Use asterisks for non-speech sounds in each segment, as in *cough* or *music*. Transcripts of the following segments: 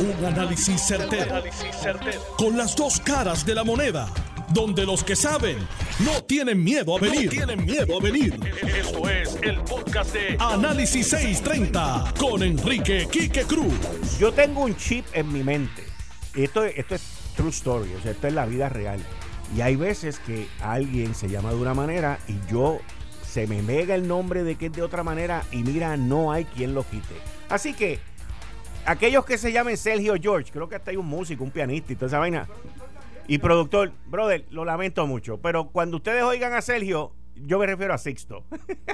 Un análisis certero, Con las dos caras de la moneda. Donde los que saben no tienen miedo a venir. tienen miedo a venir. Esto es el podcast de Análisis 630 con Enrique Quique Cruz. Yo tengo un chip en mi mente. Esto, esto es true story, o sea, esto es la vida real. Y hay veces que alguien se llama de una manera y yo se me mega el nombre de que es de otra manera y mira, no hay quien lo quite. Así que aquellos que se llamen Sergio George, creo que hasta hay un músico, un pianista y toda esa vaina. Y productor, brother, lo lamento mucho, pero cuando ustedes oigan a Sergio, yo me refiero a Sixto.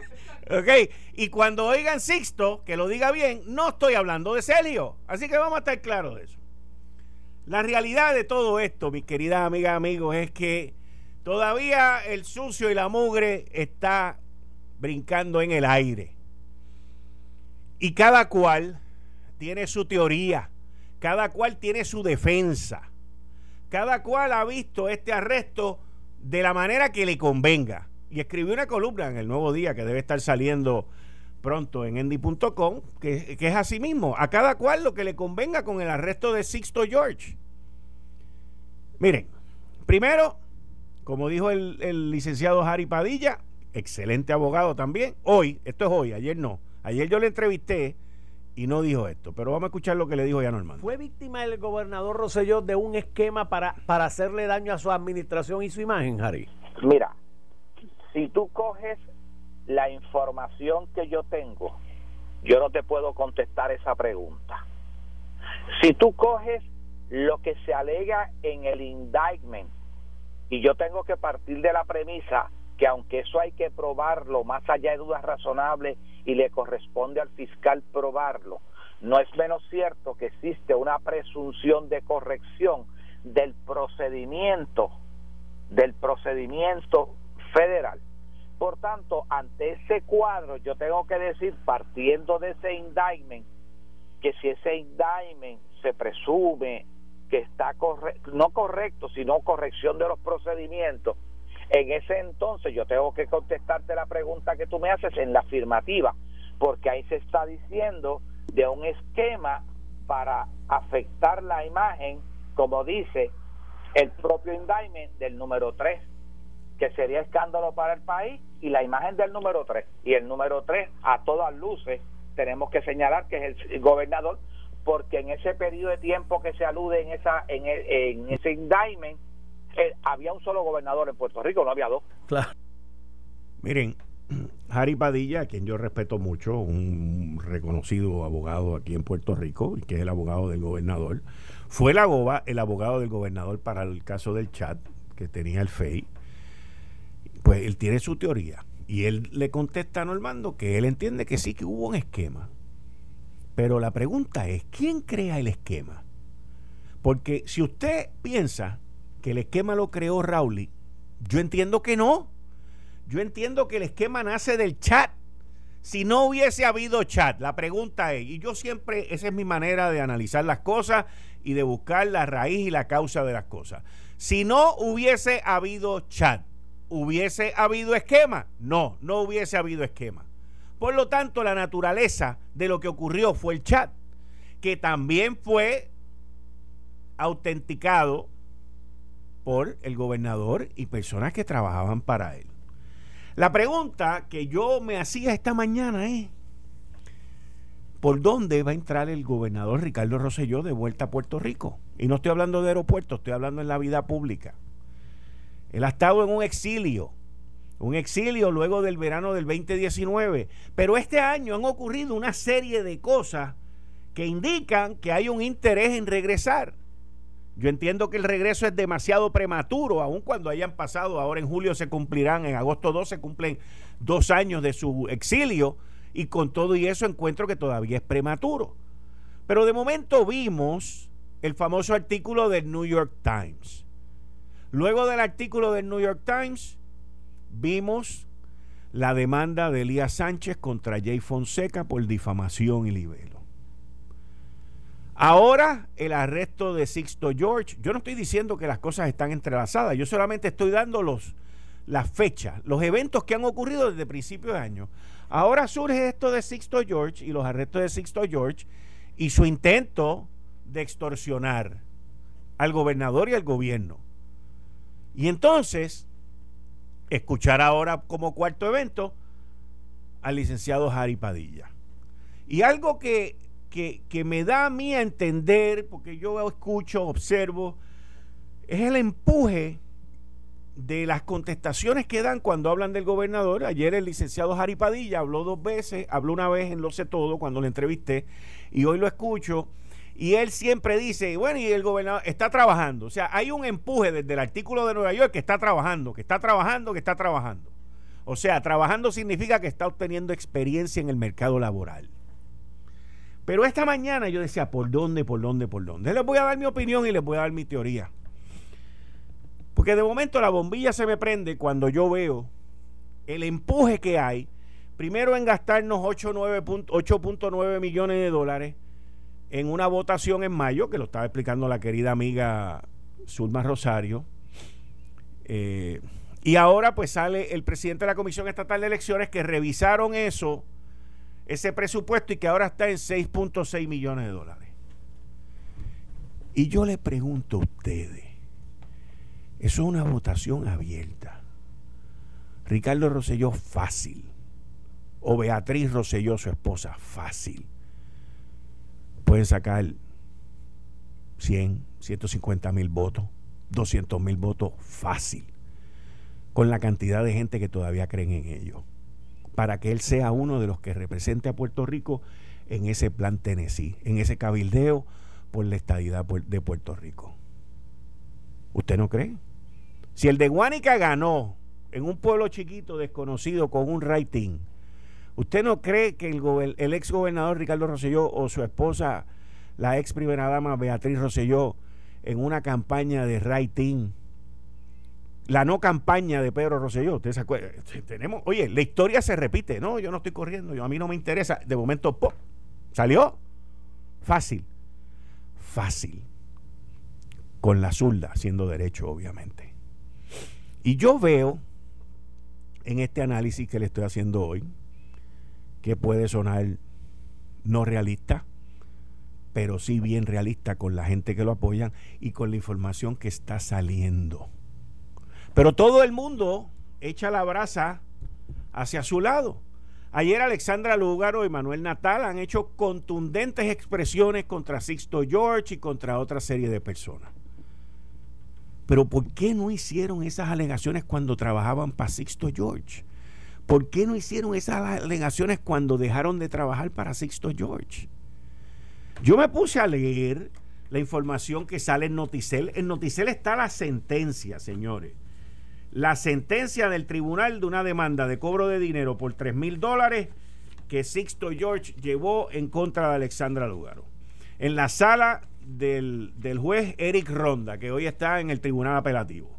*laughs* ¿Ok? Y cuando oigan Sixto, que lo diga bien, no estoy hablando de Sergio. Así que vamos a estar claros de eso. La realidad de todo esto, mis queridas amigas, amigos, es que todavía el sucio y la mugre está brincando en el aire. Y cada cual tiene su teoría, cada cual tiene su defensa, cada cual ha visto este arresto de la manera que le convenga. Y escribió una columna en el nuevo día que debe estar saliendo pronto en endy.com, que, que, es así mismo, a cada cual lo que le convenga con el arresto de Sixto George. Miren, primero, como dijo el, el licenciado Harry Padilla, excelente abogado también, hoy, esto es hoy, ayer no, ayer yo le entrevisté y no dijo esto. Pero vamos a escuchar lo que le dijo ya normal. ¿Fue víctima el gobernador Rosselló de un esquema para, para hacerle daño a su administración y su imagen, Harry? Mira, si tú coges la información que yo tengo, yo no te puedo contestar esa pregunta. Si tú coges lo que se alega en el indictment, y yo tengo que partir de la premisa que aunque eso hay que probarlo más allá de dudas razonables y le corresponde al fiscal probarlo, no es menos cierto que existe una presunción de corrección del procedimiento del procedimiento federal. Por tanto, ante ese cuadro yo tengo que decir partiendo de ese indictment que si ese indictment se presume que está no correcto, sino corrección de los procedimientos, en ese entonces yo tengo que contestarte la pregunta que tú me haces en la afirmativa, porque ahí se está diciendo de un esquema para afectar la imagen, como dice el propio indictment del número 3, que sería escándalo para el país, y la imagen del número 3. Y el número 3, a todas luces, tenemos que señalar que es el gobernador, porque en ese periodo de tiempo que se alude en, esa, en, en ese indictment, eh, había un solo gobernador en Puerto Rico, no había dos. Claro. Miren, Harry Padilla, a quien yo respeto mucho, un reconocido abogado aquí en Puerto Rico, y que es el abogado del gobernador, fue el, el abogado del gobernador para el caso del chat que tenía el FEI. Pues él tiene su teoría. Y él le contesta a Normando que él entiende que sí que hubo un esquema. Pero la pregunta es, ¿quién crea el esquema? Porque si usted piensa que el esquema lo creó Rauli, yo entiendo que no. Yo entiendo que el esquema nace del chat. Si no hubiese habido chat, la pregunta es, y yo siempre, esa es mi manera de analizar las cosas y de buscar la raíz y la causa de las cosas. Si no hubiese habido chat, ¿hubiese habido esquema? No, no hubiese habido esquema. Por lo tanto, la naturaleza de lo que ocurrió fue el chat, que también fue autenticado por el gobernador y personas que trabajaban para él. La pregunta que yo me hacía esta mañana es, ¿por dónde va a entrar el gobernador Ricardo Rosselló de vuelta a Puerto Rico? Y no estoy hablando de aeropuertos, estoy hablando en la vida pública. Él ha estado en un exilio, un exilio luego del verano del 2019, pero este año han ocurrido una serie de cosas que indican que hay un interés en regresar. Yo entiendo que el regreso es demasiado prematuro, aun cuando hayan pasado, ahora en julio se cumplirán, en agosto 2 se cumplen dos años de su exilio, y con todo y eso encuentro que todavía es prematuro. Pero de momento vimos el famoso artículo del New York Times. Luego del artículo del New York Times, vimos la demanda de Elías Sánchez contra Jay Fonseca por difamación y libelo. Ahora el arresto de Sixto George. Yo no estoy diciendo que las cosas están entrelazadas, yo solamente estoy dando los, las fechas, los eventos que han ocurrido desde principios de año. Ahora surge esto de Sixto George y los arrestos de Sixto George y su intento de extorsionar al gobernador y al gobierno. Y entonces, escuchar ahora como cuarto evento al licenciado Jari Padilla. Y algo que, que, me da a mí a entender, porque yo escucho, observo, es el empuje de las contestaciones que dan cuando hablan del gobernador. Ayer el licenciado Jari Padilla habló dos veces, habló una vez en Lo sé todo cuando le entrevisté y hoy lo escucho. Y él siempre dice, bueno, y el gobernador está trabajando. O sea, hay un empuje desde el artículo de Nueva York que está trabajando, que está trabajando, que está trabajando. O sea, trabajando significa que está obteniendo experiencia en el mercado laboral. Pero esta mañana yo decía, ¿por dónde, por dónde, por dónde? Les voy a dar mi opinión y les voy a dar mi teoría. Porque de momento la bombilla se me prende cuando yo veo el empuje que hay, primero en gastarnos 8.9 millones de dólares en una votación en mayo, que lo estaba explicando la querida amiga Zulma Rosario. Eh, y ahora pues sale el presidente de la Comisión Estatal de Elecciones que revisaron eso, ese presupuesto y que ahora está en 6.6 millones de dólares. Y yo le pregunto a ustedes, eso es una votación abierta. Ricardo Rosselló, fácil. O Beatriz Rosselló, su esposa, fácil. Pueden sacar 100, 150 mil votos, 200 mil votos, fácil. Con la cantidad de gente que todavía creen en ello. Para que él sea uno de los que represente a Puerto Rico en ese plan Tennessee, en ese cabildeo por la estadidad de Puerto Rico. ¿Usted no cree? Si el de Guánica ganó en un pueblo chiquito desconocido con un rating, ¿usted no cree que el, el ex gobernador Ricardo Rosselló o su esposa, la ex primera dama Beatriz Rosselló, en una campaña de rating, la no campaña de Pedro Rosselló, ¿usted se acuerda? Tenemos, oye, la historia se repite, no, yo no estoy corriendo, yo, a mí no me interesa, de momento, ¡pop! ¿salió? Fácil, fácil, con la zurda, siendo derecho, obviamente. Y yo veo en este análisis que le estoy haciendo hoy, que puede sonar no realista, pero sí bien realista con la gente que lo apoyan y con la información que está saliendo. Pero todo el mundo echa la brasa hacia su lado. Ayer Alexandra Lúgaro y Manuel Natal han hecho contundentes expresiones contra Sixto George y contra otra serie de personas. Pero ¿por qué no hicieron esas alegaciones cuando trabajaban para Sixto George? ¿Por qué no hicieron esas alegaciones cuando dejaron de trabajar para Sixto George? Yo me puse a leer la información que sale en Noticel. En Noticel está la sentencia, señores. La sentencia del tribunal de una demanda de cobro de dinero por 3 mil dólares que Sixto George llevó en contra de Alexandra Lugaro. En la sala del, juez Eric Ronda, que hoy está en el Tribunal Apelativo.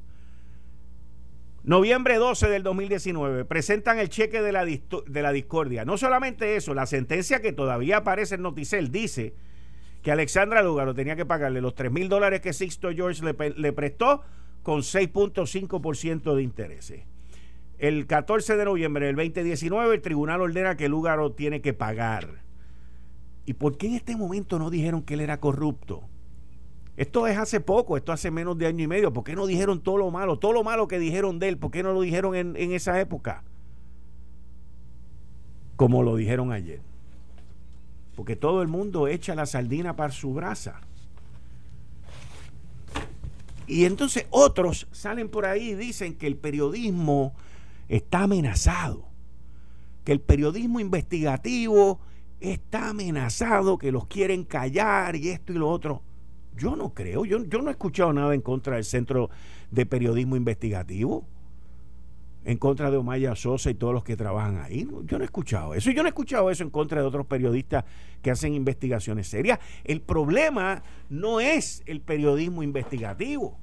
Noviembre 12 del 2019, presentan el cheque de la, de la discordia. No solamente eso, la sentencia que todavía aparece en Noticel dice que Alexandra Lugaro tenía que pagarle los 3 mil dólares que Sixto George le, le prestó con 6.5% de intereses. El 14 de noviembre del 2019, el tribunal ordena que Lugaro tiene que pagar ¿Y por qué en este momento no dijeron que él era corrupto? Esto es hace poco, esto hace menos de año y medio. ¿Por qué no dijeron todo lo malo? Todo lo malo que dijeron de él, ¿por qué no lo dijeron en, en esa época? Como lo dijeron ayer. Porque todo el mundo echa la sardina para su brasa. Y entonces otros salen por ahí y dicen que el periodismo está amenazado, que el periodismo investigativo está amenazado, que los quieren callar y esto y lo otro. Yo no creo, yo, yo no he escuchado nada en contra del Centro de Periodismo Investigativo, en contra de Omaya Sosa y todos los que trabajan ahí. Yo no he escuchado eso. Yo no he escuchado eso en contra de otros periodistas que hacen investigaciones serias. El problema no es el periodismo investigativo.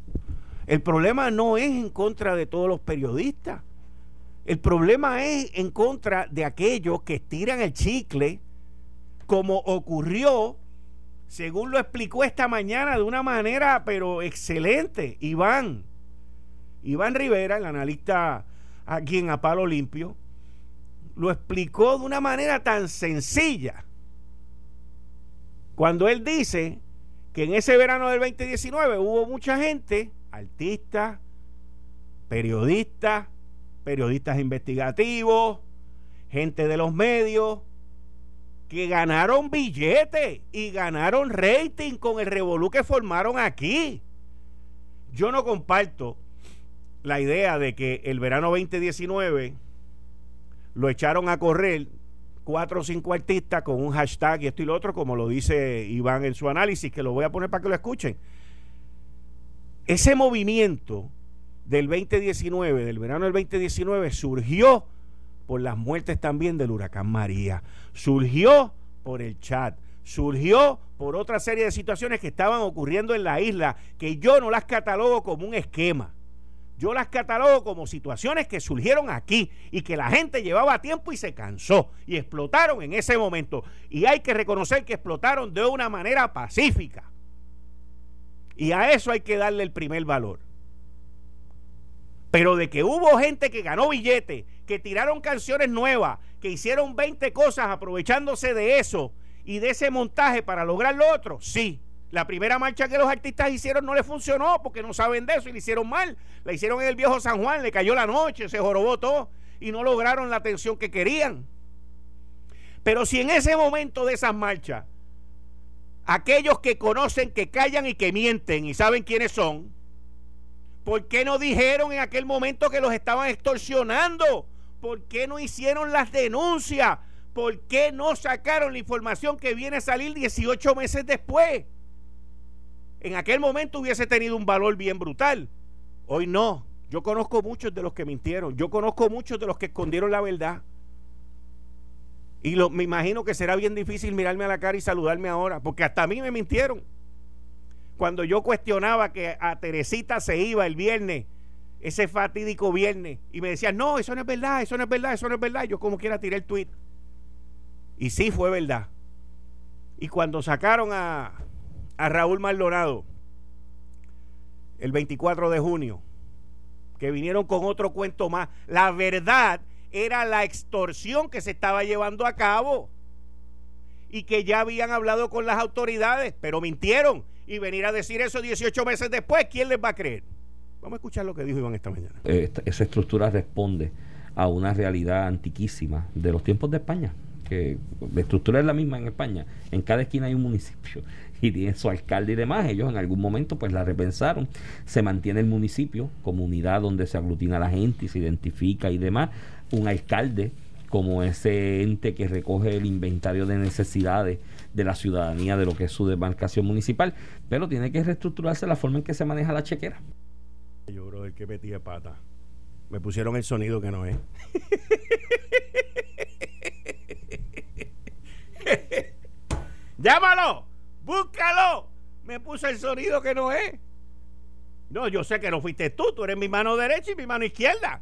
El problema no es en contra de todos los periodistas. El problema es en contra de aquellos que estiran el chicle como ocurrió, según lo explicó esta mañana de una manera, pero excelente, Iván. Iván Rivera, el analista aquí en A Palo Limpio, lo explicó de una manera tan sencilla. Cuando él dice que en ese verano del 2019 hubo mucha gente, artistas, periodistas, periodistas investigativos, gente de los medios, que ganaron billetes y ganaron rating con el revolú que formaron aquí. Yo no comparto la idea de que el verano 2019 lo echaron a correr cuatro o cinco artistas con un hashtag y esto y lo otro, como lo dice Iván en su análisis, que lo voy a poner para que lo escuchen. Ese movimiento del 2019, del verano del 2019, surgió por las muertes también del huracán María, surgió por el chat, surgió por otra serie de situaciones que estaban ocurriendo en la isla, que yo no las catalogo como un esquema. Yo las catalogo como situaciones que surgieron aquí y que la gente llevaba tiempo y se cansó y explotaron en ese momento. Y hay que reconocer que explotaron de una manera pacífica. Y a eso hay que darle el primer valor. Pero de que hubo gente que ganó billetes, que tiraron canciones nuevas, que hicieron 20 cosas aprovechándose de eso y de ese montaje para lograr lo otro, sí. La primera marcha que los artistas hicieron no le funcionó porque no saben de eso y le hicieron mal. La hicieron en el viejo San Juan, le cayó la noche, se jorobó todo y no lograron la atención que querían. Pero si en ese momento de esas marchas, aquellos que conocen, que callan y que mienten y saben quiénes son, ¿Por qué no dijeron en aquel momento que los estaban extorsionando? ¿Por qué no hicieron las denuncias? ¿Por qué no sacaron la información que viene a salir 18 meses después? En aquel momento hubiese tenido un valor bien brutal. Hoy no. Yo conozco muchos de los que mintieron. Yo conozco muchos de los que escondieron la verdad. Y lo, me imagino que será bien difícil mirarme a la cara y saludarme ahora, porque hasta a mí me mintieron cuando yo cuestionaba que a Teresita se iba el viernes, ese fatídico viernes, y me decían, no, eso no es verdad, eso no es verdad, eso no es verdad. Yo como quiera tiré el tweet. Y sí fue verdad. Y cuando sacaron a, a Raúl Maldonado el 24 de junio, que vinieron con otro cuento más, la verdad era la extorsión que se estaba llevando a cabo y que ya habían hablado con las autoridades, pero mintieron y venir a decir eso 18 meses después, ¿quién les va a creer? Vamos a escuchar lo que dijo Iván esta mañana. esa estructura responde a una realidad antiquísima de los tiempos de España, que la estructura es la misma en España. En cada esquina hay un municipio y tiene su alcalde y demás. Ellos en algún momento pues la repensaron. Se mantiene el municipio como unidad donde se aglutina la gente y se identifica y demás. Un alcalde como ese ente que recoge el inventario de necesidades de la ciudadanía de lo que es su demarcación municipal, pero tiene que reestructurarse la forma en que se maneja la chequera. Yo, creo que metí de pata. Me pusieron el sonido que no es. *laughs* ¡Llámalo! ¡Búscalo! Me puso el sonido que no es. No, yo sé que no fuiste tú, tú eres mi mano derecha y mi mano izquierda.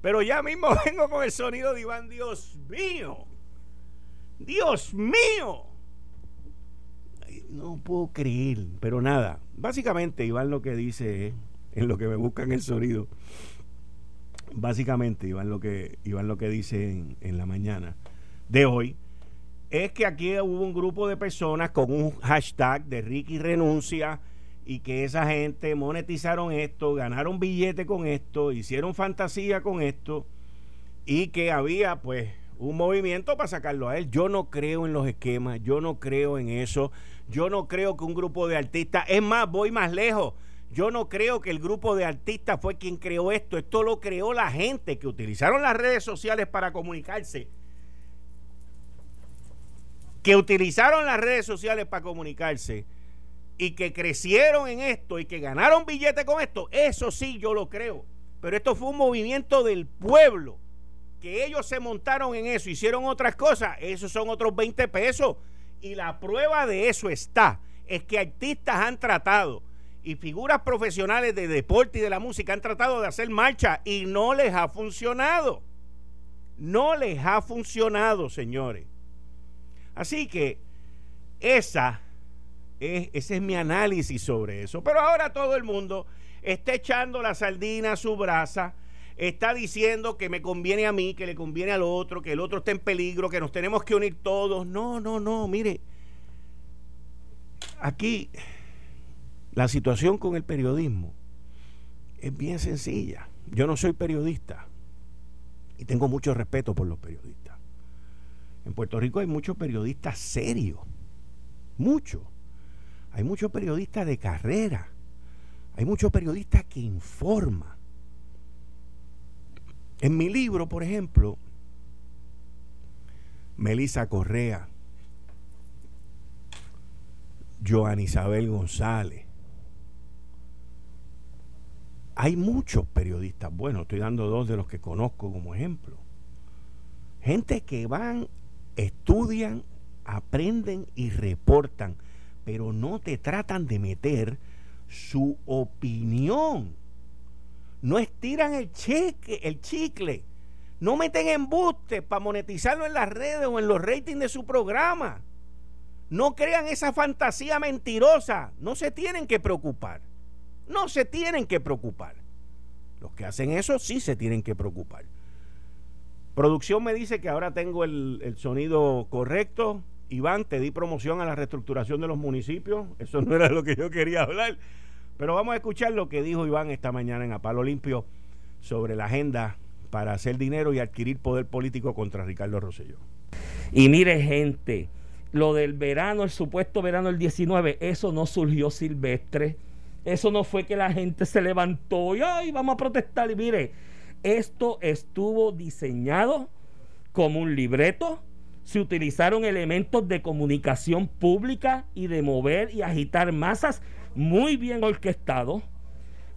Pero ya mismo *laughs* vengo con el sonido de Iván, Dios mío. Dios mío. No puedo creer, pero nada. Básicamente, Iván lo que dice en lo que me buscan el sonido. Básicamente, Iván lo que, Iván lo que dice en la mañana de hoy es que aquí hubo un grupo de personas con un hashtag de Ricky renuncia y que esa gente monetizaron esto, ganaron billete con esto, hicieron fantasía con esto y que había pues un movimiento para sacarlo a él. Yo no creo en los esquemas, yo no creo en eso, yo no creo que un grupo de artistas, es más, voy más lejos, yo no creo que el grupo de artistas fue quien creó esto, esto lo creó la gente que utilizaron las redes sociales para comunicarse, que utilizaron las redes sociales para comunicarse y que crecieron en esto y que ganaron billetes con esto, eso sí yo lo creo. Pero esto fue un movimiento del pueblo, que ellos se montaron en eso, hicieron otras cosas, esos son otros 20 pesos. Y la prueba de eso está, es que artistas han tratado y figuras profesionales de deporte y de la música han tratado de hacer marcha y no les ha funcionado. No les ha funcionado, señores. Así que esa ese es mi análisis sobre eso. Pero ahora todo el mundo está echando la sardina a su brasa, está diciendo que me conviene a mí, que le conviene al otro, que el otro está en peligro, que nos tenemos que unir todos. No, no, no, mire. aquí la situación con el periodismo es bien sencilla. Yo no soy periodista y tengo mucho respeto por los periodistas. En Puerto Rico hay muchos periodistas serios, muchos. Hay muchos periodistas de carrera, hay muchos periodistas que informan. En mi libro, por ejemplo, Melissa Correa, Joan Isabel González, hay muchos periodistas bueno, estoy dando dos de los que conozco como ejemplo. Gente que van, estudian, aprenden y reportan, pero no te tratan de meter su opinión. No estiran el cheque, el chicle. No meten embuste para monetizarlo en las redes o en los ratings de su programa. No crean esa fantasía mentirosa. No se tienen que preocupar. No se tienen que preocupar. Los que hacen eso sí se tienen que preocupar. Producción me dice que ahora tengo el, sonido correcto. Iván, te di promoción a la reestructuración de los municipios. *laughs* Eso no era lo que yo quería hablar. Pero vamos a escuchar lo que dijo Iván esta mañana en Apalo Limpio sobre la agenda para hacer dinero y adquirir poder político contra Ricardo Rosselló. Y mire, gente, lo del verano, el supuesto verano del 19, eso no surgió silvestre eso no fue que la gente se levantó y ay, vamos a protestar. Y mire, esto estuvo diseñado como un libreto. Se utilizaron elementos de comunicación pública y de mover y agitar masas muy bien orquestados,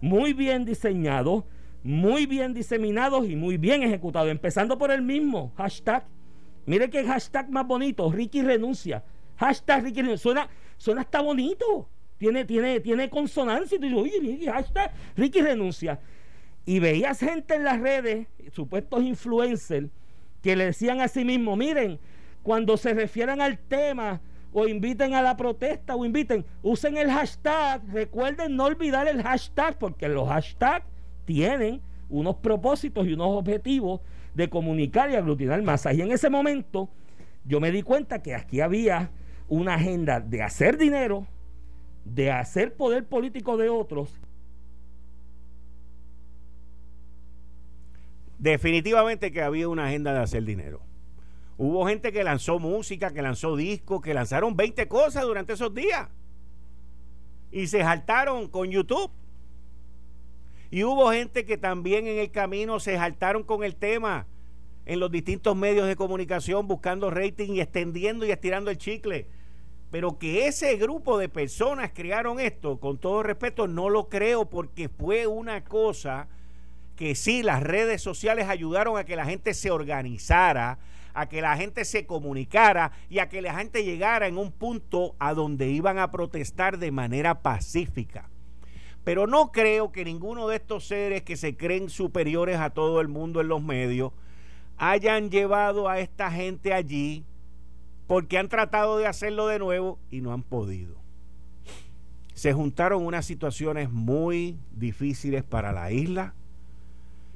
muy bien diseñados, muy bien diseminados y muy bien ejecutados. Empezando por el mismo hashtag. Mire qué hashtag más bonito, Ricky renuncia. Hashtag Ricky renuncia. Suena, suena hasta bonito tiene, tiene, tiene consonancia. Y tú dices, hashtag, Ricky renuncia. Y veías gente en las redes, supuestos influencers, que le decían a sí mismo, miren, cuando se refieran al tema o inviten a la protesta o inviten, usen el hashtag, recuerden no olvidar el hashtag, porque los hashtags tienen unos propósitos y unos objetivos de comunicar y aglutinar masas. Y en ese momento yo me di cuenta que aquí había una agenda de hacer dinero, de hacer poder político de otros. Definitivamente que había una agenda de hacer dinero. Hubo gente que lanzó música, que lanzó discos, que lanzaron 20 cosas durante esos días. Y se saltaron con YouTube. Y hubo gente que también en el camino se saltaron con el tema en los distintos medios de comunicación buscando rating y extendiendo y estirando el chicle. Pero que ese grupo de personas crearon esto, con todo respeto, no lo creo porque fue una cosa que sí, las redes sociales ayudaron a que la gente se organizara, a que la gente se comunicara y a que la gente llegara en un punto a donde iban a protestar de manera pacífica. Pero no creo que ninguno de estos seres que se creen superiores a todo el mundo en los medios hayan llevado a esta gente allí porque han tratado de hacerlo de nuevo y no han podido. Se juntaron unas situaciones muy difíciles para la isla.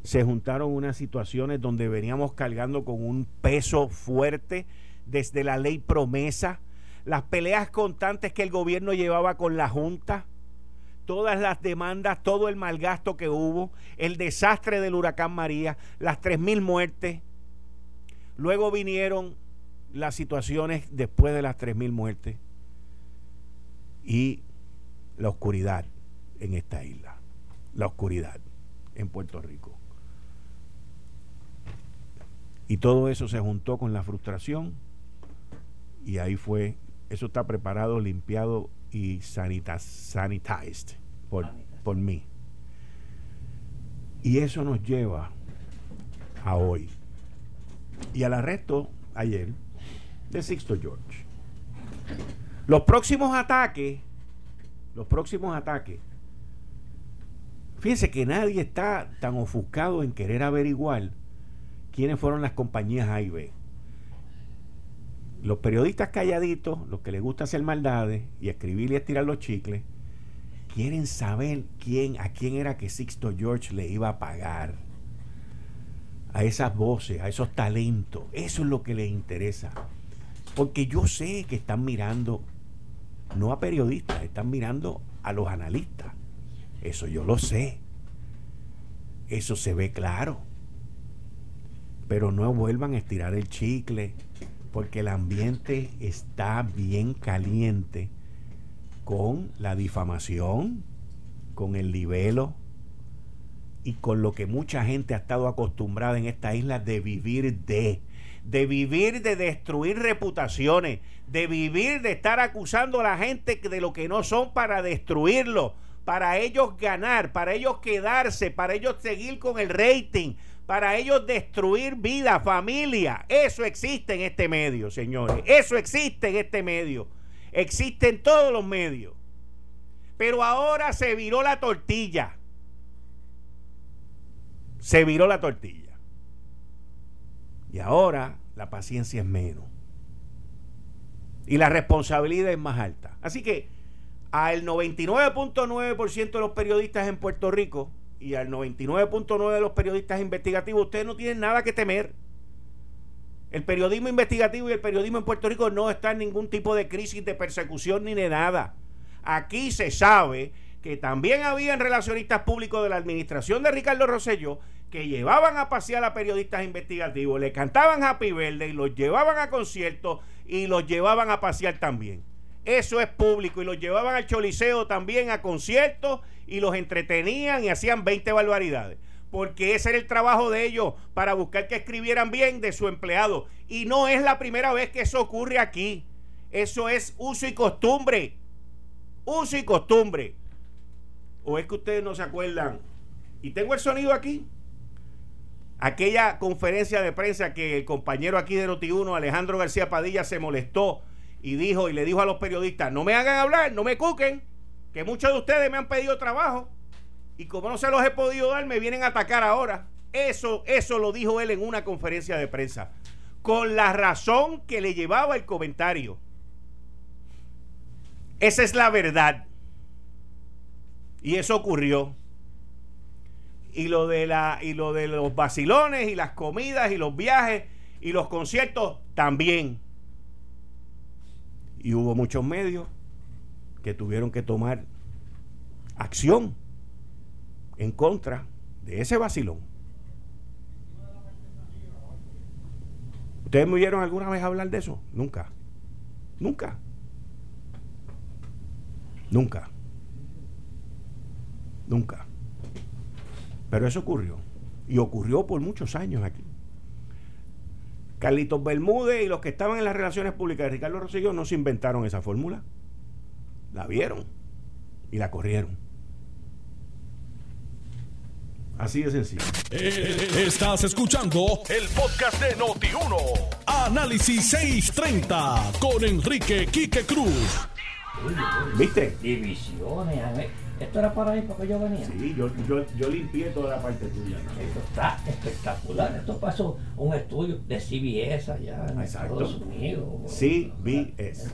Se juntaron unas situaciones donde veníamos cargando con un peso fuerte desde la ley promesa, las peleas constantes que el gobierno llevaba con la Junta, todas las demandas, todo el malgasto que hubo, el desastre del huracán María, las 3.000 muertes. Luego vinieron las situaciones después de las 3.000 muertes y la oscuridad en esta isla, la oscuridad en Puerto Rico. Y todo eso se juntó con la frustración y ahí fue, eso está preparado, limpiado y sanitized por, por mí. Y eso nos lleva a hoy. Y al arresto ayer de Sixto George. Los próximos ataques, los próximos ataques, fíjense que nadie está tan ofuscado en querer averiguar quiénes fueron las compañías A y B. Los periodistas calladitos, los que les gusta hacer maldades y escribir y estirar los chicles, quieren saber quién, a quién era que Sixto George le iba a pagar. A esas voces, a esos talentos. Eso es lo que les interesa. Porque yo sé que están mirando no a periodistas, están mirando a los analistas. Eso yo lo sé. Eso se ve claro. Pero no vuelvan a estirar el chicle, porque el ambiente está bien caliente con la difamación, con el libelo y con lo que mucha gente ha estado acostumbrada en esta isla de vivir de, de vivir de destruir reputaciones, de vivir de estar acusando a la gente de lo que no son para destruirlo, para ellos ganar, para ellos quedarse, para ellos seguir con el rating, para ellos destruir vida, familia. Eso existe en este medio, señores. Eso existe en este medio. Existe en todos los medios. Pero ahora se viró la tortilla. Se viró la tortilla. Y ahora la paciencia es menos. Y la responsabilidad es más alta. Así que al 99.9% de los periodistas en Puerto Rico y al 99.9% de los periodistas investigativos, ustedes no tienen nada que temer. El periodismo investigativo y el periodismo en Puerto Rico no está en ningún tipo de crisis de persecución ni de nada. Aquí se sabe que también habían relacionistas públicos de la administración de Ricardo Rosselló que llevaban a pasear a periodistas investigativos, le cantaban Happy Verde y los llevaban a conciertos y los llevaban a pasear también. Eso es público y los llevaban al choliseo también a conciertos y los entretenían y hacían 20 barbaridades. Porque ese era el trabajo de ellos para buscar que escribieran bien de su empleado. Y no es la primera vez que eso ocurre aquí. Eso es uso y costumbre. Uso y costumbre. ¿O es que ustedes no se acuerdan? Y tengo el sonido aquí. Aquella conferencia de prensa que el compañero aquí de Noti1, Alejandro García Padilla, se molestó y dijo y le dijo a los periodistas, no me hagan hablar, no me cuquen, que muchos de ustedes me han pedido trabajo y como no se los he podido dar, me vienen a atacar ahora. Eso, eso lo dijo él en una conferencia de prensa, con la razón que le llevaba el comentario. Esa es la verdad. Y eso ocurrió. Y lo de la y lo de los vacilones y las comidas y los viajes y los conciertos también. Y hubo muchos medios que tuvieron que tomar acción en contra de ese vacilón. ¿Ustedes me oyeron alguna vez hablar de eso? Nunca. Nunca. Nunca. Nunca. Pero eso ocurrió. Y ocurrió por muchos años aquí. Carlitos Bermúdez y los que estaban en las relaciones públicas de Ricardo Rosselló no se inventaron esa fórmula. La vieron y la corrieron. Así de sencillo. Eh, estás escuchando el podcast de Noti1. Análisis 630 con Enrique Quique Cruz. ¿Viste? Divisiones. Esto era para ahí porque yo venía. Sí, yo, yo, yo limpié toda la parte tuya. Esto está espectacular. Esto pasó un estudio de CBS allá en Estados Unidos. CBS.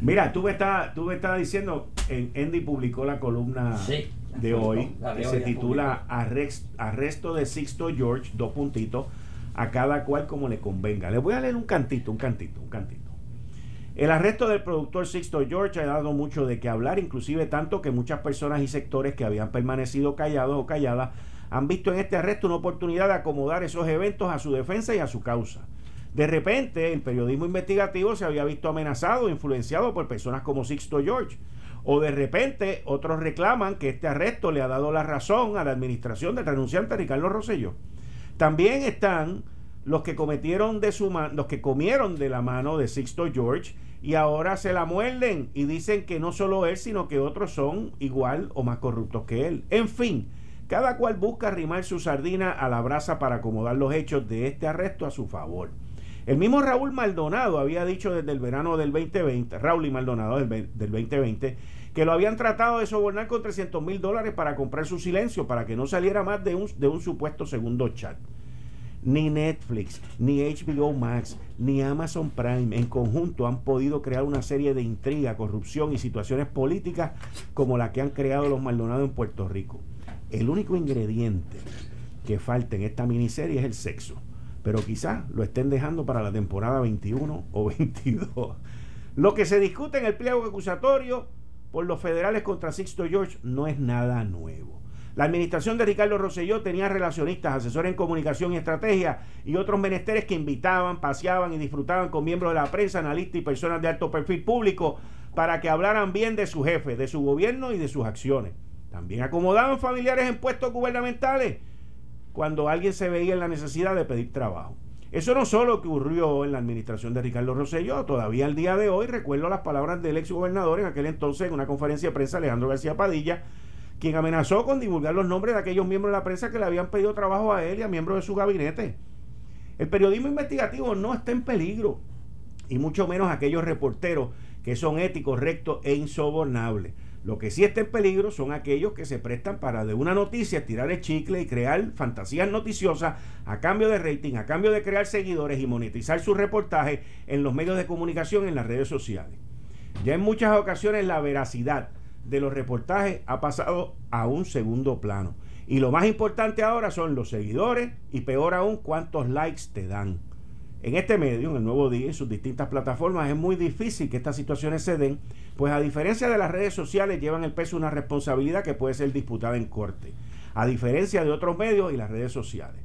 Mira, tú me estás, tú me estás diciendo, en Andy publicó la columna de hoy, que se titula Arresto de Sixto George, dos puntitos, a cada cual como le convenga. Le voy a leer un cantito, un cantito, un cantito. El arresto del productor Sixto George ha dado mucho de qué hablar, inclusive tanto que muchas personas y sectores que habían permanecido callados o calladas han visto en este arresto una oportunidad de acomodar esos eventos a su defensa y a su causa. De repente, el periodismo investigativo se había visto amenazado, influenciado por personas como Sixto George. O de repente, otros reclaman que este arresto le ha dado la razón a la administración del renunciante Ricardo Rosselló. También están los que cometieron de su los que comieron de la mano de Sixto George y ahora se la muerden y dicen que no solo él, sino que otros son igual o más corruptos que él. En fin, cada cual busca arrimar su sardina a la brasa para acomodar los hechos de este arresto a su favor. El mismo Raúl Maldonado había dicho desde el verano del 2020, Raúl y Maldonado del, del 2020, que lo habían tratado de sobornar con 300 mil dólares para comprar su silencio, para que no saliera más de un, de un supuesto segundo chat ni Netflix, ni HBO Max, ni Amazon Prime en conjunto han podido crear una serie de intriga, corrupción y situaciones políticas como la que han creado los Maldonados en Puerto Rico. El único ingrediente que falta en esta miniserie es el sexo, pero quizás lo estén dejando para la temporada 21 o 22. Lo que se discute en el pliego acusatorio por los federales contra Sixto George no es nada nuevo. La administración de Ricardo Rosselló tenía relacionistas, asesores en comunicación y estrategia y otros menesteres que invitaban, paseaban y disfrutaban con miembros de la prensa, analistas y personas de alto perfil público para que hablaran bien de su jefe, de su gobierno y de sus acciones. También acomodaban familiares en puestos gubernamentales cuando alguien se veía en la necesidad de pedir trabajo. Eso no solo ocurrió en la administración de Ricardo Rosselló, todavía al día de hoy recuerdo las palabras del ex gobernador en aquel entonces en una conferencia de prensa, Alejandro García Padilla, quien amenazó con divulgar los nombres de aquellos miembros de la prensa que le habían pedido trabajo a él y a miembros de su gabinete. El periodismo investigativo no está en peligro, y mucho menos aquellos reporteros que son éticos, rectos e insobornables. Lo que sí está en peligro son aquellos que se prestan para de una noticia tirar el chicle y crear fantasías noticiosas a cambio de rating, a cambio de crear seguidores y monetizar sus reportajes en los medios de comunicación, en las redes sociales. Ya en muchas ocasiones la veracidad de los reportajes ha pasado a un segundo plano. Y lo más importante ahora son los seguidores y peor aún cuántos likes te dan. En este medio, en el nuevo día, en sus distintas plataformas, es muy difícil que estas situaciones se den, pues a diferencia de las redes sociales llevan el peso una responsabilidad que puede ser disputada en corte, a diferencia de otros medios y las redes sociales.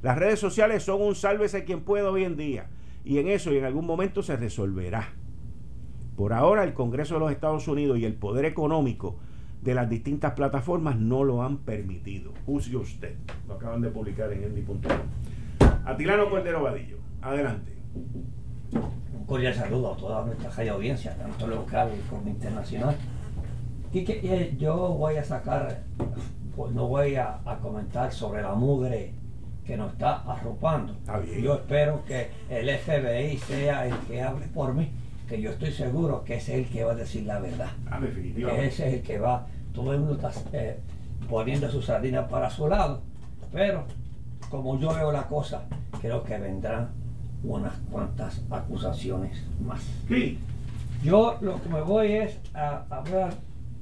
Las redes sociales son un sálvese quien pueda hoy en día, y en eso y en algún momento se resolverá. Por ahora el Congreso de los Estados Unidos y el poder económico de las distintas plataformas no lo han permitido. Juzgue usted. Lo acaban de publicar en Endy.com. Atilano Cordero Vadillo. Adelante. Un cordial saludo a toda nuestra radio audiencia, tanto local como internacional. Y que eh, yo voy a sacar, pues no voy a, a comentar sobre la mugre que nos está arropando. Está bien. Yo espero que el FBI sea el que hable por mí, que yo estoy seguro que ese es el que va a decir la verdad. Ah, Que definitivamente. ese es el que va, todo el mundo está eh, poniendo su sardina para su lado, pero como yo veo la cosa, creo que vendrán unas cuantas acusaciones más. Sí. Yo lo que me voy es a hablar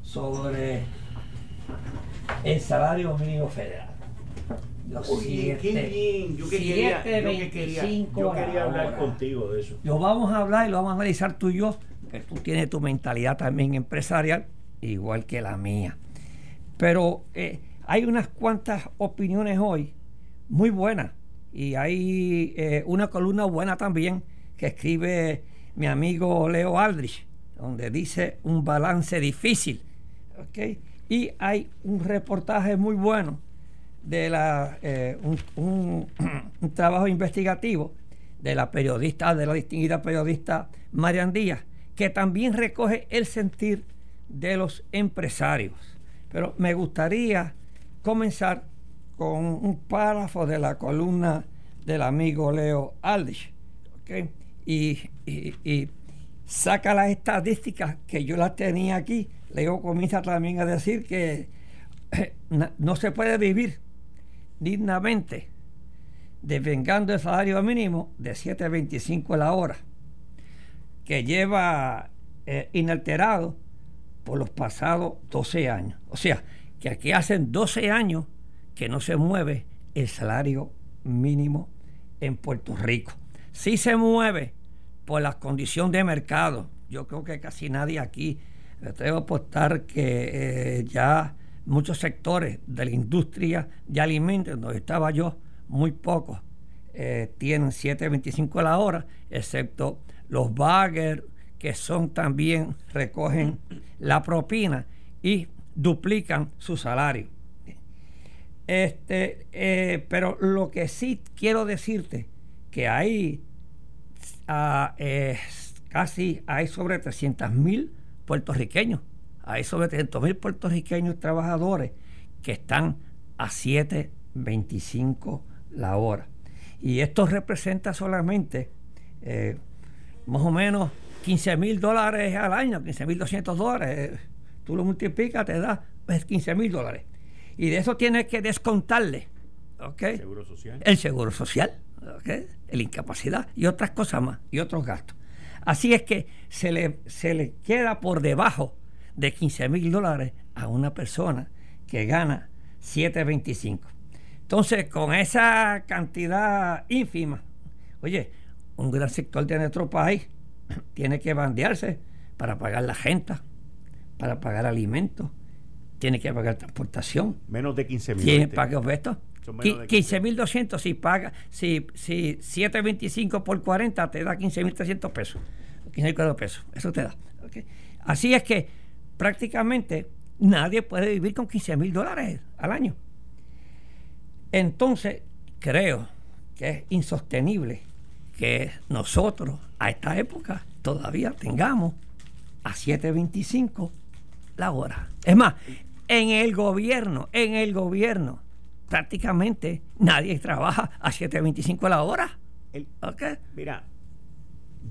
sobre el salario mínimo federal. Los Oye, qué bien. Yo que quería, yo que quería, 7.25 yo quería la hablar hora. contigo de eso. Lo vamos a hablar y lo vamos a analizar tú y yo, que tú tienes tu mentalidad también empresarial, igual que la mía. Pero eh, hay unas cuantas opiniones hoy muy buenas y hay eh, una columna buena también que escribe mi amigo Leo Aldrich, donde dice un balance difícil. Y hay un reportaje muy bueno de la, eh, un, *clears throat* un- trabajo investigativo de la periodista, de la distinguida periodista Marian Díaz, que también recoge el sentir de los empresarios. Pero me gustaría comenzar con un párrafo de la columna del amigo Leo Aldrich, ¿ok? y, y- y saca las estadísticas que yo las tenía aquí. Leo comienza también a decir que na- no se puede vivir dignamente devengando el salario mínimo de 7.25 a la hora, que lleva eh, inalterado por los pasados 12 años. O sea, que aquí hacen 12 años que no se mueve el salario mínimo en Puerto Rico. Sí se mueve por la condición de mercado. Yo creo que casi nadie aquí, me atrevo a apostar que eh, ya muchos sectores de la industria de alimentos, donde estaba yo, muy pocos, eh, tienen 7.25 a la hora, excepto los baggers, que son también, recogen la propina y duplican su salario. Este, eh, pero lo que sí quiero decirte, que hay ah, casi hay sobre 300 mil puertorriqueños, hay sobre 300 mil puertorriqueños trabajadores que están a 7.25 la hora. Y esto representa solamente eh, más o menos 15 mil dólares al año, 15 mil 200 dólares. Eh, Tú lo multiplicas, te da pues, 15 mil dólares. Y de eso tienes que descontarle ¿ok? Seguro social. el seguro social, ¿ok? la incapacidad y otras cosas más, y otros gastos. Así es que se le, se le queda por debajo de 15 mil dólares a una persona que gana 7.25. Entonces, con esa cantidad ínfima, oye, un gran sector de nuestro país *clears throat* tiene que bandearse para pagar la renta, para pagar alimentos, tiene que pagar transportación. Menos de 15 mil. ¿Quién paga esto? 15.200 si paga, si, si 7.25 por 40 te da 15.300 pesos. 15.000 pesos, eso te da. Así es que prácticamente nadie puede vivir con 15 mil dólares al año. Entonces, creo que es insostenible que nosotros a esta época todavía tengamos a 7.25 la hora. Es más, en el gobierno, en el gobierno, prácticamente nadie trabaja a 7.25 la hora. Mira,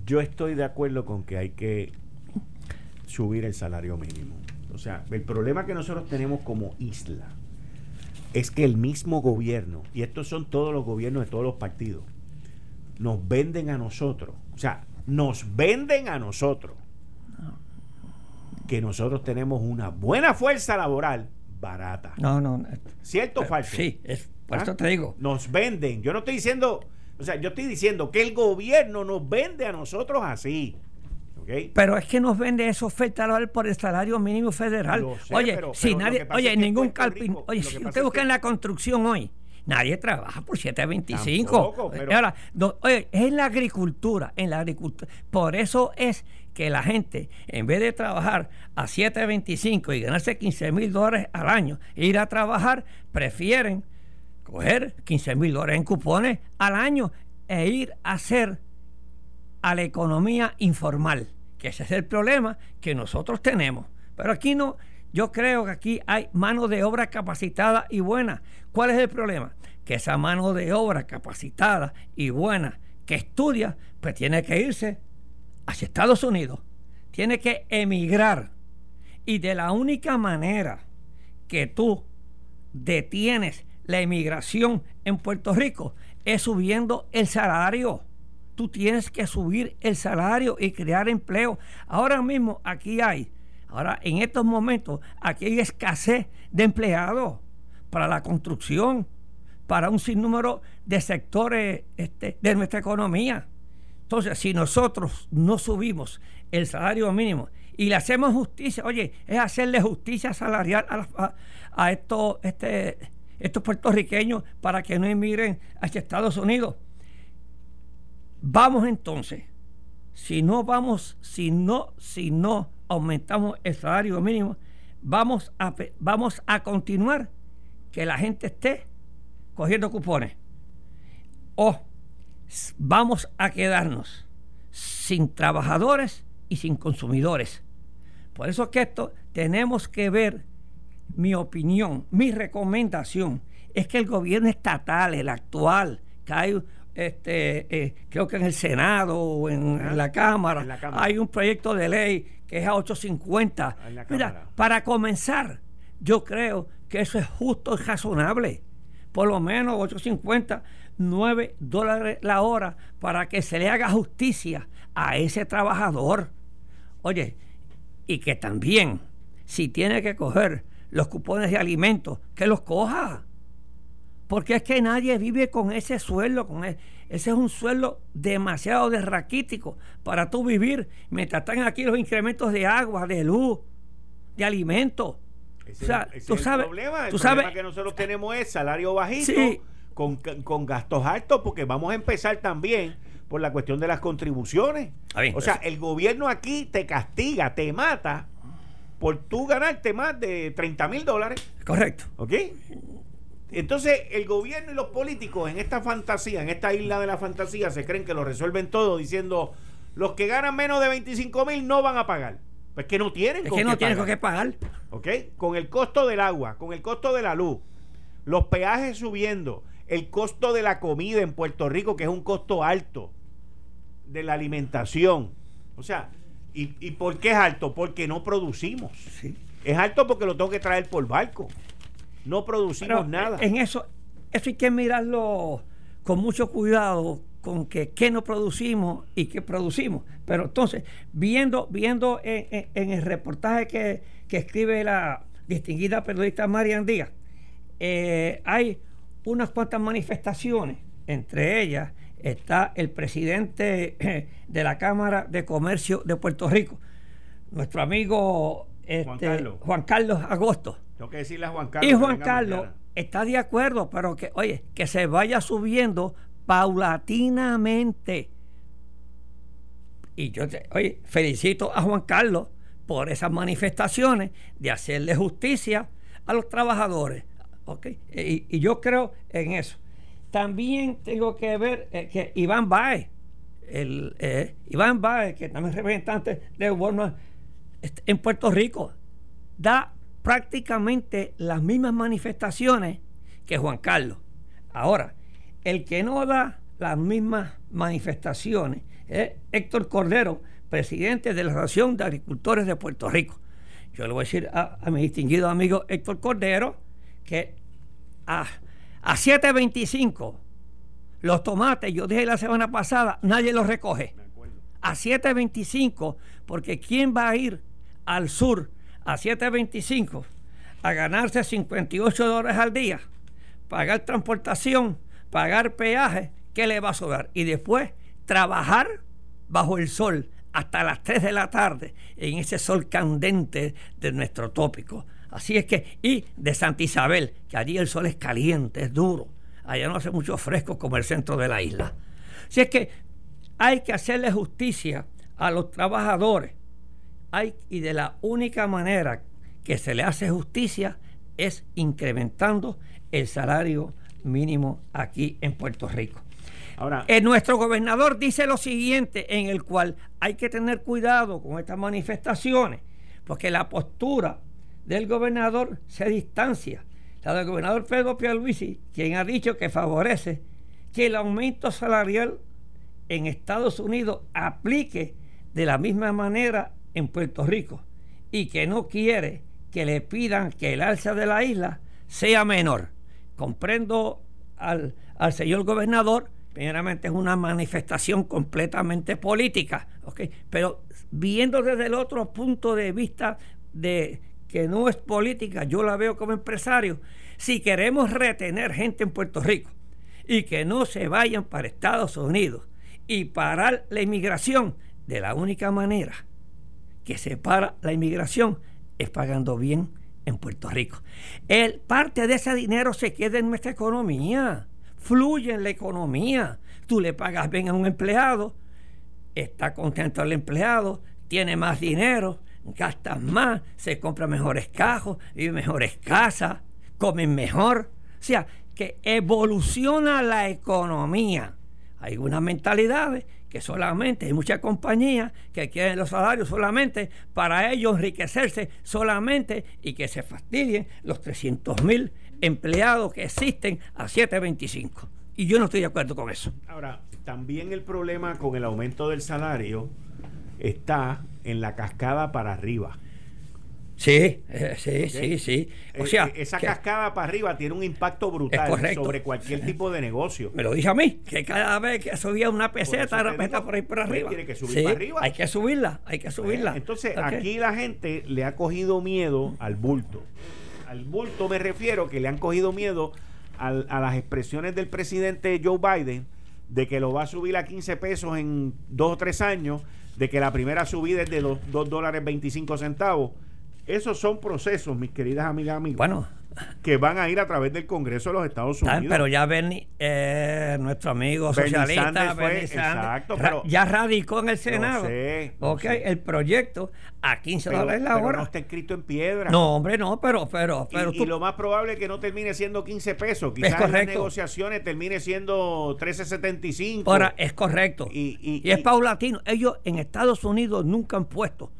yo estoy de acuerdo con que hay que subir el salario mínimo. O sea, el problema que nosotros tenemos como isla es que el mismo gobierno, y estos son todos los gobiernos de todos los partidos, nos venden a nosotros. O sea, nos venden a nosotros que nosotros tenemos una buena fuerza laboral barata. No, no. ¿Cierto o falso? Sí, es, por eso ¿Ah? te digo. Nos venden. Yo no estoy diciendo, o sea, yo estoy diciendo que el gobierno nos vende a nosotros así. Pero es que nos vende esa oferta laboral por el salario mínimo federal. oye, si nadie, oye, ningún carpintero, oye, si usted busca en la construcción hoy, nadie trabaja por 725. Pero... Ahora, oye, es en la agricultura, en la agricultura. Por eso es que la gente, en vez de trabajar a 7.25 y ganarse 15 mil dólares al año, e ir a trabajar, prefieren coger 15 mil dólares en cupones al año e ir a hacer a la economía informal, que ese es el problema que nosotros tenemos. Pero aquí no, yo creo que aquí hay mano de obra capacitada y buena. ¿Cuál es el problema? Que esa mano de obra capacitada y buena que estudia, pues tiene que irse hacia Estados Unidos, tiene que emigrar. Y de la única manera que tú detienes la emigración en Puerto Rico es subiendo el salario tú tienes que subir el salario y crear empleo. Ahora mismo aquí hay, ahora en estos momentos, aquí hay escasez de empleados para la construcción, para un sinnúmero de sectores este, de nuestra economía. Entonces, si nosotros no subimos el salario mínimo y le hacemos justicia, oye, es hacerle justicia salarial a, estos, este, estos puertorriqueños para que no emigren hacia Estados Unidos. Vamos entonces, si no vamos, si no, si no aumentamos el salario mínimo, vamos a, vamos a continuar que la gente esté cogiendo cupones. O vamos a quedarnos sin trabajadores y sin consumidores. Por eso es que esto tenemos que ver, mi opinión, mi recomendación, es que el gobierno estatal, el actual, que hay este, eh, creo que en el Senado o en, la Cámara, hay un proyecto de ley que es a 850. Mira, para comenzar, yo creo que eso es justo y razonable. Por lo menos 850, 9 dólares la hora para que se le haga justicia a ese trabajador. Oye, y que también, si tiene que coger los cupones de alimentos, que los coja porque es que nadie vive con ese sueldo, con ese, ese es un sueldo demasiado derraquítico para tú vivir mientras están aquí los incrementos de agua, de luz, de alimentos. o sea, tú sabes, el problema. El problema que nosotros tenemos es salario bajito con, con, gastos altos, porque vamos a empezar también por la cuestión de las contribuciones. o sea, el gobierno aquí te castiga, te mata por tú ganarte más de 30 mil dólares. Correcto. ¿Ok? Entonces, el gobierno y los políticos en esta fantasía, en esta isla de la fantasía, se creen que lo resuelven todo diciendo, los que ganan menos de 25 mil no van a pagar. Pues que no tienen es que no tienen con qué pagar. ¿Ok? Con el costo del agua, con el costo de la luz, los peajes subiendo, el costo de la comida en Puerto Rico, que es un costo alto, de la alimentación. O sea, ¿y, y por qué es alto? Porque no producimos. Sí. Es alto porque lo tengo que traer por barco no producimos nada. En eso, eso hay que mirarlo con mucho cuidado con que qué no producimos y qué producimos. Pero entonces, viendo, viendo en, el reportaje que, escribe la distinguida periodista Marian Díaz, eh, hay unas cuantas manifestaciones, entre ellas está el presidente de la Cámara de Comercio de Puerto Rico, nuestro amigo este, Juan, Carlos. Agosto. Tengo que decirle a Juan Carlos. Y Juan Carlos está de acuerdo, pero que, oye, que se vaya subiendo paulatinamente. Y yo, oye, felicito a Juan Carlos por esas manifestaciones de hacerle justicia a los trabajadores. ¿okay? Y, yo creo en eso. También tengo que ver eh, que Iván Baez, el, eh, Iván Baez, que también es representante de Walmart en Puerto Rico, da prácticamente las mismas manifestaciones que Juan Carlos. Ahora, el que no da las mismas manifestaciones es Héctor Cordero, presidente de la Asociación de Agricultores de Puerto Rico. Yo le voy a decir a, mi distinguido amigo Héctor Cordero que a, a 7.25 los tomates, yo dije la semana pasada, nadie los recoge. A 7.25, porque ¿quién va a ir al sur a 7.25 a ganarse 58 dólares al día? Pagar transportación, pagar peaje, ¿qué le va a sobrar? Y después trabajar bajo el sol hasta las 3 de la tarde en ese sol candente de nuestro tópico. Así es que, y de Santa Isabel, que allí el sol es caliente, es duro. Allá no hace mucho fresco como el centro de la isla. Así es que hay que hacerle justicia a los trabajadores. Hay, y de la única manera que se le hace justicia es incrementando el salario mínimo aquí en Puerto Rico. Ahora, eh, nuestro gobernador dice lo siguiente, en el cual hay que tener cuidado con estas manifestaciones, porque la postura del gobernador se distancia. La del gobernador Pedro Pierluisi, quien ha dicho que favorece que el aumento salarial en Estados Unidos aplique de la misma manera en Puerto Rico y que no quiere que le pidan que el alza de la isla sea menor. Comprendo al, al señor gobernador, primeramente es una manifestación completamente política, pero viendo desde el otro punto de vista de que no es política, yo la veo como empresario, si queremos retener gente en Puerto Rico y que no se vayan para Estados Unidos y parar la inmigración, de la única manera que se para la inmigración es pagando bien en Puerto Rico. El, parte de ese dinero se queda en nuestra economía fluye en la economía. Tú le pagas bien a un empleado, está contento el empleado, tiene más dinero, gastas más, se compra mejores cajos, vive mejores casas, comen mejor. O sea, que evoluciona la economía. Hay unas mentalidades que solamente hay muchas compañías que quieren los salarios solamente para ellos enriquecerse solamente y que se fastidien los 300 mil empleados que existen a 7.25. Y yo no estoy de acuerdo con eso. Ahora, también el problema con el aumento del salario está en la cascada para arriba. Sí, eh, sí, sí, sí. O sea, eh, esa cascada para arriba tiene un impacto brutal sobre cualquier tipo de negocio. Me lo dice a mí, que cada vez que subía una peseta, repeta por ahí por arriba. Tiene que subir para arriba. Hay que subirla, hay que subirla. Entonces, aquí la gente le ha cogido miedo al bulto al bulto me refiero que le han cogido miedo a las expresiones del presidente Joe Biden de que lo va a subir a 15 pesos en dos o tres años, de que la primera subida es de 2 dólares 25 centavos. Esos son procesos, mis queridas amigas y amigos. Bueno, que van a ir a través del Congreso de los Estados Unidos. pero ya Bernie, eh, nuestro amigo socialista, exacto, ya radicó en el Senado. el proyecto a 15 dólares la hora. no está escrito en piedra. No, hombre, no, pero. pero, pero y, lo más probable es que no termine siendo 15 pesos. Quizás en las negociaciones termine siendo 13.75. Ahora, es correcto. Y, es paulatino. Ellos en Estados Unidos nunca han puesto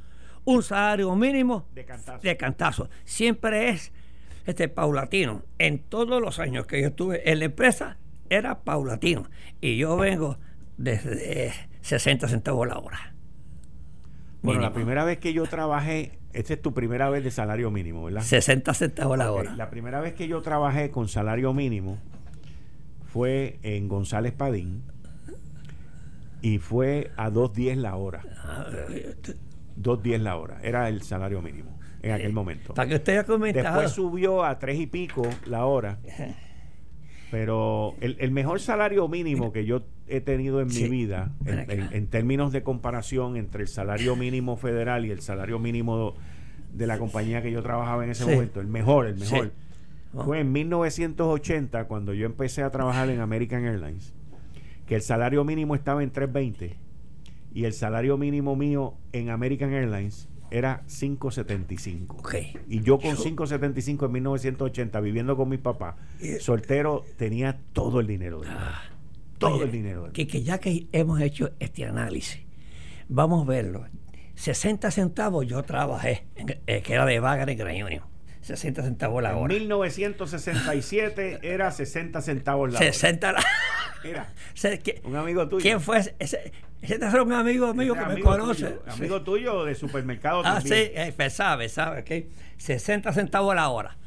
un salario mínimo de cantazo. Siempre es este paulatino. En todos los años que yo estuve en la empresa era paulatino. Y yo vengo desde 60 centavos la hora. Bueno, la primera vez que yo trabajé, esta es tu primera vez de salario mínimo, ¿verdad? 60 centavos la hora. La primera vez que yo trabajé con salario mínimo fue en González Padín y fue a 2.10 la hora. 2.10 la hora, era el salario mínimo en aquel momento. Para que usted haya comentado. Después subió a tres y pico la hora. *laughs* Pero el, el mejor salario mínimo que yo he tenido en mi vida, en, términos de comparación entre el salario mínimo federal y el salario mínimo de la compañía que yo trabajaba en ese Sí. momento, el mejor, el Sí. mejor, fue en 1980 cuando yo empecé a trabajar en American Airlines, que el salario mínimo estaba en 320 y el salario mínimo mío en American Airlines era 575. Ok. Y yo con Yo- 575 en 1980, viviendo con mi papá, Y- soltero, tenía todo el dinero. del mundo. todo Oye, el dinero. del Que, que ya que hemos hecho este análisis, vamos a verlo. 60 centavos yo trabajé, en- eh, que era de Wagner Grand Union. 60 centavos la En hora. 1967 era 60 centavos la hora. 60 *laughs* que- un amigo tuyo. ¿Quién fue ese? Ese, ese es un amigo mío que me conoce. tuyo, Sí. amigo tuyo de supermercado Ah, sí, eh, pues sabe, sabe, ok. 60 centavos la hora.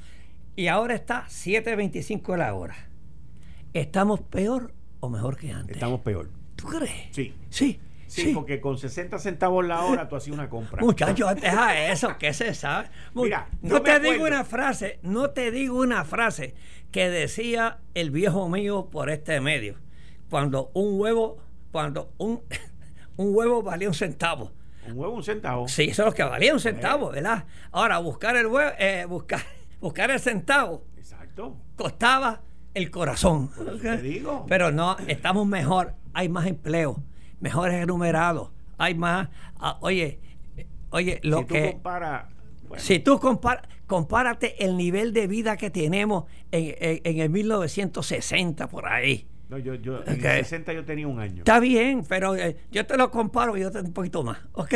Y ahora está 7.25 la hora. ¿Estamos peor o mejor que antes? Estamos peor. ¿Tú crees? Sí. Sí. Sí, sí. porque con 60 centavos la hora tú hacías una compra. Muchachos, deja eso, que se sabe. *laughs* Mira, no te digo una frase, no te digo una frase que decía el viejo mío por este medio. Cuando un huevo, cuando un, *laughs* un huevo valía un centavo. Un huevo, un centavo. Sí, eso es lo que valía un centavo, ¿verdad? Ahora, buscar el huevo, eh, buscar, *laughs* buscar el centavo Exacto. costaba el corazón. te digo. *laughs* Pero no, estamos mejor, hay más empleo, mejores enumerados, hay más. ah, oye, eh, oye, lo si tú que. comparas. bueno, Si tú compar, compárate el nivel de vida que tenemos en, en- en el 1960 por ahí. No, yo, yo, en Ok. el 60 yo tenía un año. Está bien, pero eh, yo te lo comparo y yo tengo un poquito más, ¿ok?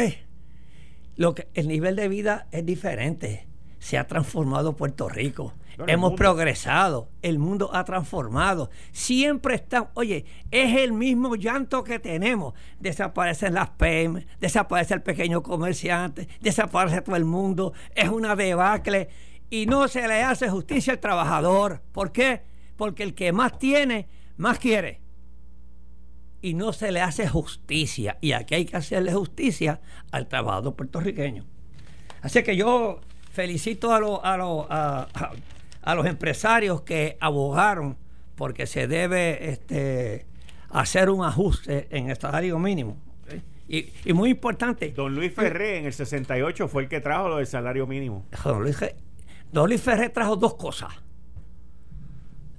Lo que, el nivel de vida es diferente. Se ha transformado Puerto Rico. Hemos progresado. El mundo ha transformado. Siempre está. Oye, es el mismo llanto que tenemos. Desaparecen las PM, desaparece el pequeño comerciante, desaparece todo el mundo. Es una debacle. Y no se le hace justicia al trabajador. ¿Por qué? Porque el que más tiene, más quiere y no se le hace justicia. Y aquí hay que hacerle justicia al trabajador puertorriqueño. Así que yo felicito a, los a, los- a- los empresarios que abogaron porque se debe este, hacer un ajuste en el salario mínimo. Y, y muy importante, Don Luis Ferré en el 68 fue el que trajo lo del salario mínimo. Don Luis, don Luis Ferrer trajo dos cosas.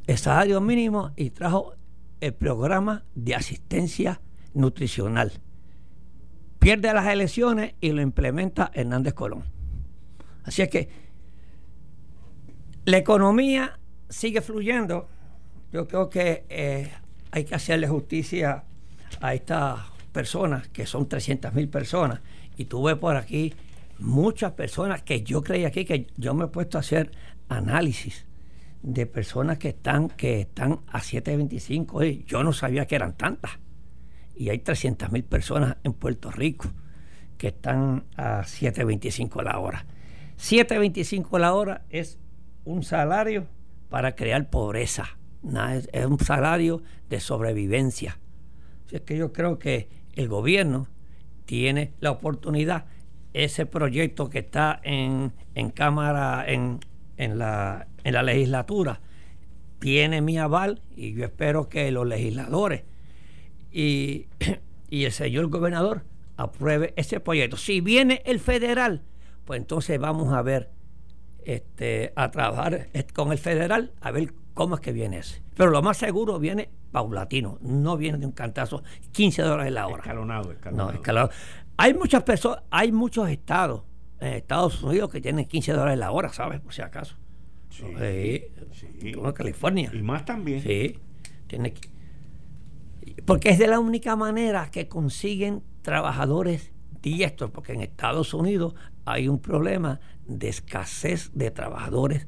El salario mínimo y trajo el programa de asistencia nutricional. Pierde las elecciones y lo implementa Hernández Colón. Así es que la economía sigue fluyendo. Yo creo que eh, hay que hacerle justicia a estas personas, que son 300 mil personas. Y tuve por aquí muchas personas que yo creía aquí, que yo me he puesto a hacer análisis de personas que están, que están a 7.25. Oye, yo no sabía que eran tantas. Y hay 300 mil personas en Puerto Rico que están a 7.25 la hora. 7.25 la hora es un salario para crear pobreza. Es, un salario de sobrevivencia. Es que yo creo que el gobierno tiene la oportunidad, ese proyecto que está en, en Cámara, en, en, la, en la legislatura, tiene mi aval y yo espero que los legisladores y, *clears throat* y el señor gobernador apruebe ese proyecto. Si viene el federal, pues entonces vamos a ver este, a trabajar con el federal a ver cómo es que viene ese. Pero lo más seguro viene paulatino, no viene de un cantazo 15 dólares la hora. Escalonado, escalonado. No, escalado. Hay muchas personas, hay muchos estados en Estados Unidos que tienen 15 dólares la hora, ¿sabes? Por si acaso. Sí, Sí. sí. Como en California. Y más también. Sí. Tiene que- porque es de la única manera que consiguen trabajadores diestros, porque en Estados Unidos hay un problema de escasez de trabajadores